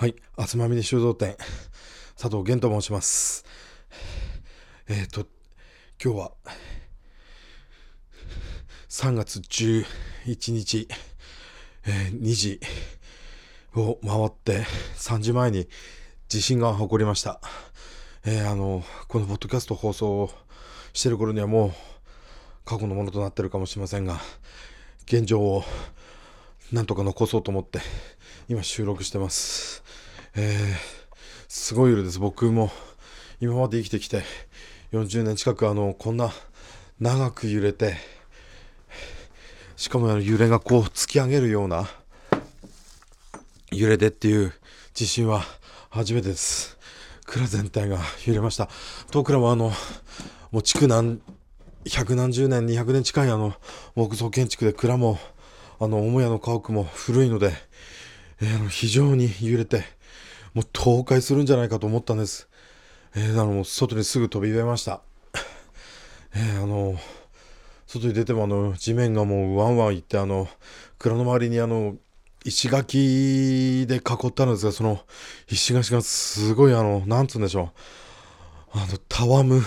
はい、あつまみに修道店、佐藤源と申します。えっ、ー、と、今日は、3月11日、えー、2時を回って3時前に地震が起こりました。えー、あの、このポッドキャスト放送をしてる頃にはもう過去のものとなってるかもしれませんが、現状をなんとか残そうと思って今収録してます。えー、すごい揺れです。僕も今まで生きてきて40年近くあのこんな長く揺れてしかもあの揺れがこう突き上げるような揺れでっていう地震は初めてです。蔵全体が揺れました。東倉はあのもう築何百何十年200年近いあの木造建築で蔵もあの母屋の家屋も古いので、えー、非常に揺れてもう倒壊するんじゃないかと思ったんです。えー、あの、外にすぐ飛び出ました。えー、あの、外に出てもあの、地面がもうワンワンいって、あの、蔵の周りにあの、石垣で囲ったんですが、その石垣がすごいあの、なんつうんでしょう。あの、たわむ、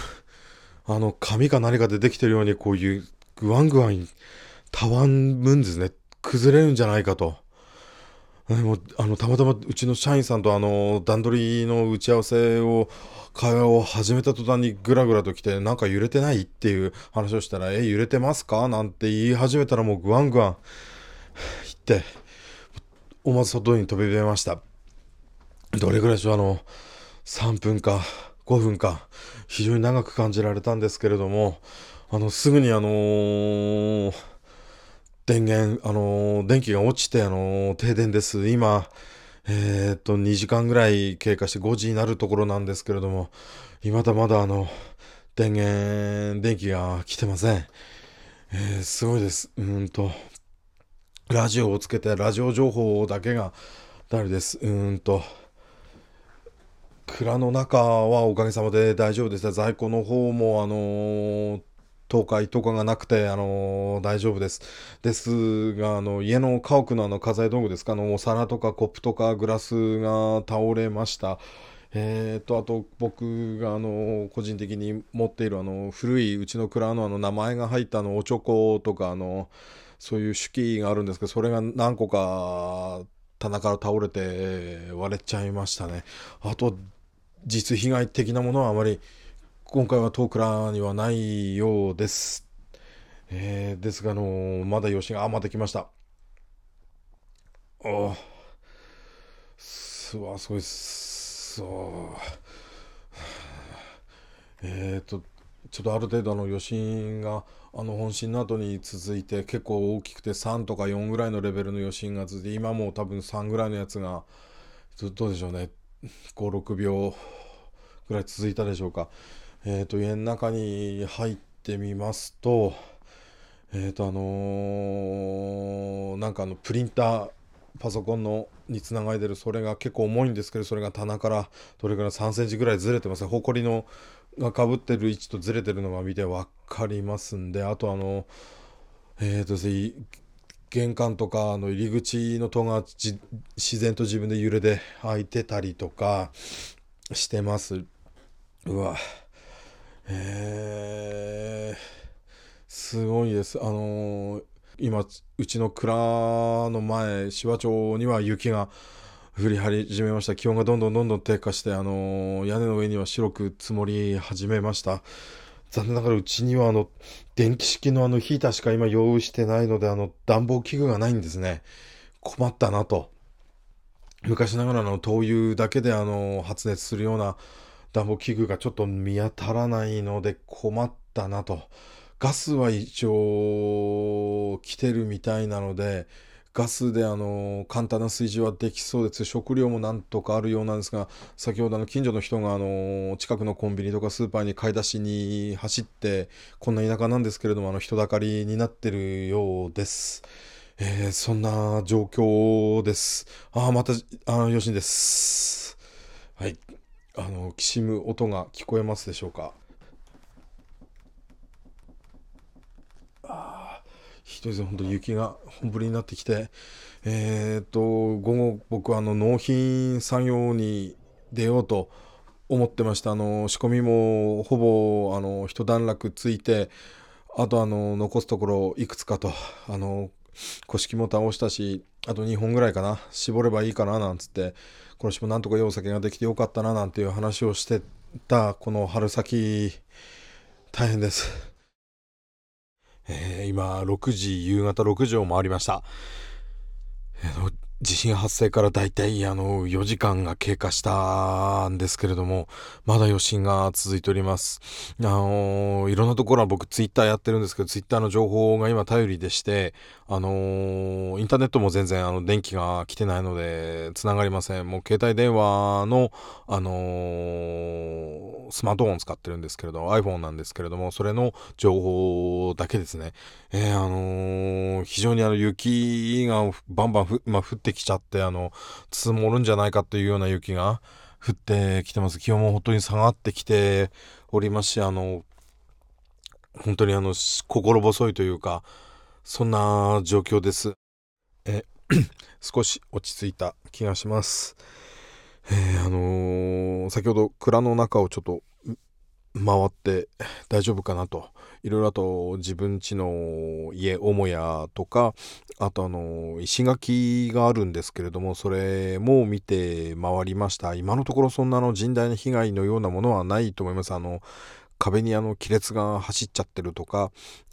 あの、紙か何かでできてるようにこういう、ぐわんぐわん、たわむんですね。崩れるんじゃないかと。もあのたまたまうちの社員さんとあの段取りの打ち合わせを会話を始めた途端にぐらぐらと来てなんか揺れてないっていう話をしたら「え揺れてますか?」なんて言い始めたらもうグワングワン言って思わず外に飛び出ましたどれぐらいでしょう？あの3分か5分か非常に長く感じられたんですけれどもあのすぐにあのー電源、あのー、電気が落ちて、あのー、停電です。今、えー、っと、2時間ぐらい経過して5時になるところなんですけれども、まだまだあの、電源、電気が来てません。えー、すごいです。うんと、ラジオをつけて、ラジオ情報だけが誰です。うんと、蔵の中はおかげさまで大丈夫でした。在庫の方も、あのー、倒壊とかがなくて、あのー、大丈夫です。ですが、あの、家の家屋のあの、家財道具ですか、あの、お皿とかコップとかグラスが倒れました。えーと、あと僕があの個人的に持っているあの古いうちの蔵のあの名前が入ったあのおちょことかあのそういう手記があるんですけどそれが何個か棚から倒れて割れちゃいましたね。あと実被害的なものはあまり今回はトークラーにはないようです。えー、ですが、あのー、まだ余震が、あ、また来ました。あすわ、すごいっす。えっ、ー、と、ちょっとある程度の余震が、あの本震の後に続いて結構大きくて3とか4ぐらいのレベルの余震が続いて今も多分3ぐらいのやつがどうでしょうね56秒ぐらい続いたでしょうかえっ、ー、と、家の中に入ってみますと、えっ、ー、と、あのー、なんかあの、プリンター、パソコンのにつながれてる、それが結構重いんですけど、それが棚からどれぐらい3センチぐらいずれてます。ほこりのがかぶってる位置とずれてるのが見て分かりますんで、あとあの、えっ、と玄関とかの入り口の戸が自然と自分で揺れで開いてたりとかしてます。うわ。へえすごいです。あのー、今、うちの蔵の前、紫波町には雪が降り始めました。気温がどんどんどんどん低下して、あのー、屋根の上には白く積もり始めました。残念ながらうちにはあの、電気式のあのヒーターしか今用意してないので、あの、暖房器具がないんですね。困ったなと。昔ながらの灯油だけであの、発熱するような暖房器具がちょっと見当たらないので困ったなと。ガスは一応来てるみたいなので、ガスであの簡単な炊事はできそうです。食料もなんとかあるようなんですが、先ほどの近所の人があの近くのコンビニとかスーパーに買い出しに走って、こんな田舎なんですけれども、あの人だかりになってるようです。えー、そんな状況です。ああ、また、あ余震です。はい。あのきしむ音が聞こえますでしょうか？あひどいです本当雪が本降りになってきて、えー、っと、午後僕はあの納品作業に出ようと思ってました。あの、仕込みもほぼ、あの、一段落ついて、あとあの、残すところいくつかと、あの、古式も倒したし、あと2本ぐらいかな、絞ればいいかななんつって、今年もなんとかいいお酒ができてよかったななんていう話をしてた、この春先、大変です。えー、今、6時、夕方6時を回りました。えー地震発生からだいたいあの4時間が経過したんですけれども、まだ余震が続いております。あのいろんなところは僕ツイッターやってるんですけど、ツイッターの情報が今頼りでして、あのー、インターネットも全然あの電気が来てないので繋がりません。もう携帯電話の、あのー、スマートフォン使ってるんですけれど、iPhone なんですけれども、それの情報だけですね。えー、あの非常にあの雪がバンバンふ、まあ、降っててきちゃって、あの、積もるんじゃないかというような雪が降ってきてます。気温も本当に下がってきておりますし、あの、本当にあの、心細いというか、そんな状況です。え、少し落ち着いた気がします。えー、あのー、先ほど蔵の中をちょっと回って大丈夫かなといろいろあと自分家の家母屋とかあとあの石垣があるんですけれどもそれも見て回りました今のところそんなの甚大な被害のようなものはないと思いますあの壁にあの亀裂が走っちゃってるとか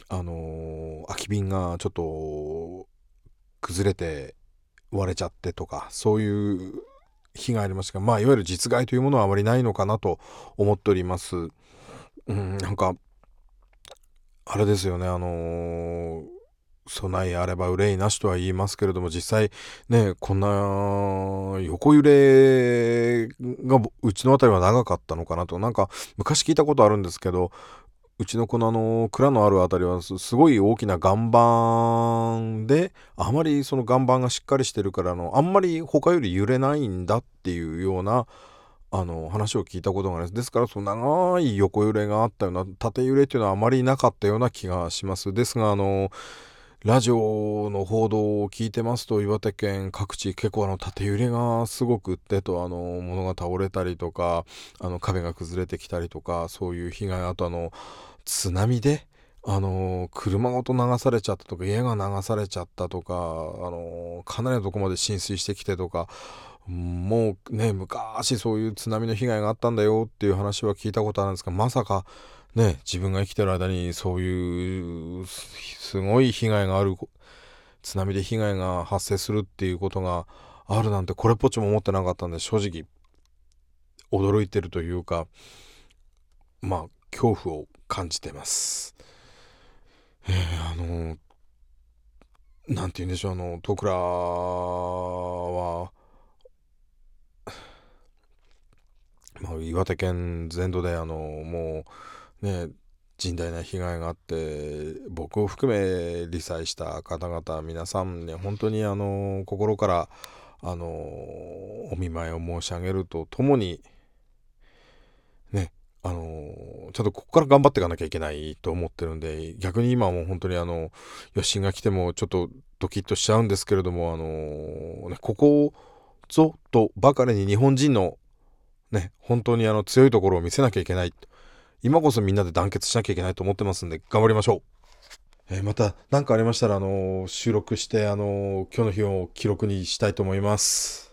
あの空き瓶がちょっと崩れて割れちゃってとかそういう被害ありましたがまあいわゆる実害というものはあまりないのかなと思っております。うん、なんか、あれですよね、あのー、備えあれば憂いなしとは言いますけれども、実際ね、こんな横揺れがうちの辺りは長かったのかなと、なんか昔聞いたことあるんですけど、うちのこのあの蔵のある辺りはすごい大きな岩盤であまりその岩盤がしっかりしてるからのあんまり他より揺れないんだっていうようなあの話を聞いたことがあります。ですからその長い横揺れがあったような縦揺れっていうのはあまりなかったような気がします。ですがあのラジオの報道を聞いてますと岩手県各地結構あの縦揺れがすごくってとあの物が倒れたりとかあの壁が崩れてきたりとかそういう被害あとあの津波であの車ごと流されちゃったとか家が流されちゃったとかあのかなりのとこまで浸水してきてとかもうね昔そういう津波の被害があったんだよっていう話は聞いたことあるんですがまさかね自分が生きてる間にそういうすごい被害がある津波で被害が発生するっていうことがあるなんてこれっぽっちも思ってなかったんで正直驚いてるというかまあ恐怖を感じてます。えー、あのなんて言うんでしょうあの戸倉はまあ、岩手県全土であのもうね甚大な被害があって僕を含め理災した方々皆さんね本当にあの心からあのお見舞いを申し上げるとともにあのちゃんとここから頑張っていかなきゃいけないと思ってるんで逆に今はもう本当にあの余震が来てもちょっとドキッとしちゃうんですけれどもあのねここぞとばかりに日本人のね、本当にあの強いところを見せなきゃいけない。今こそみんなで団結しなきゃいけないと思ってますんで、頑張りましょう。えー、また何かありましたら、あの、収録して、あのー、今日の日を記録にしたいと思います。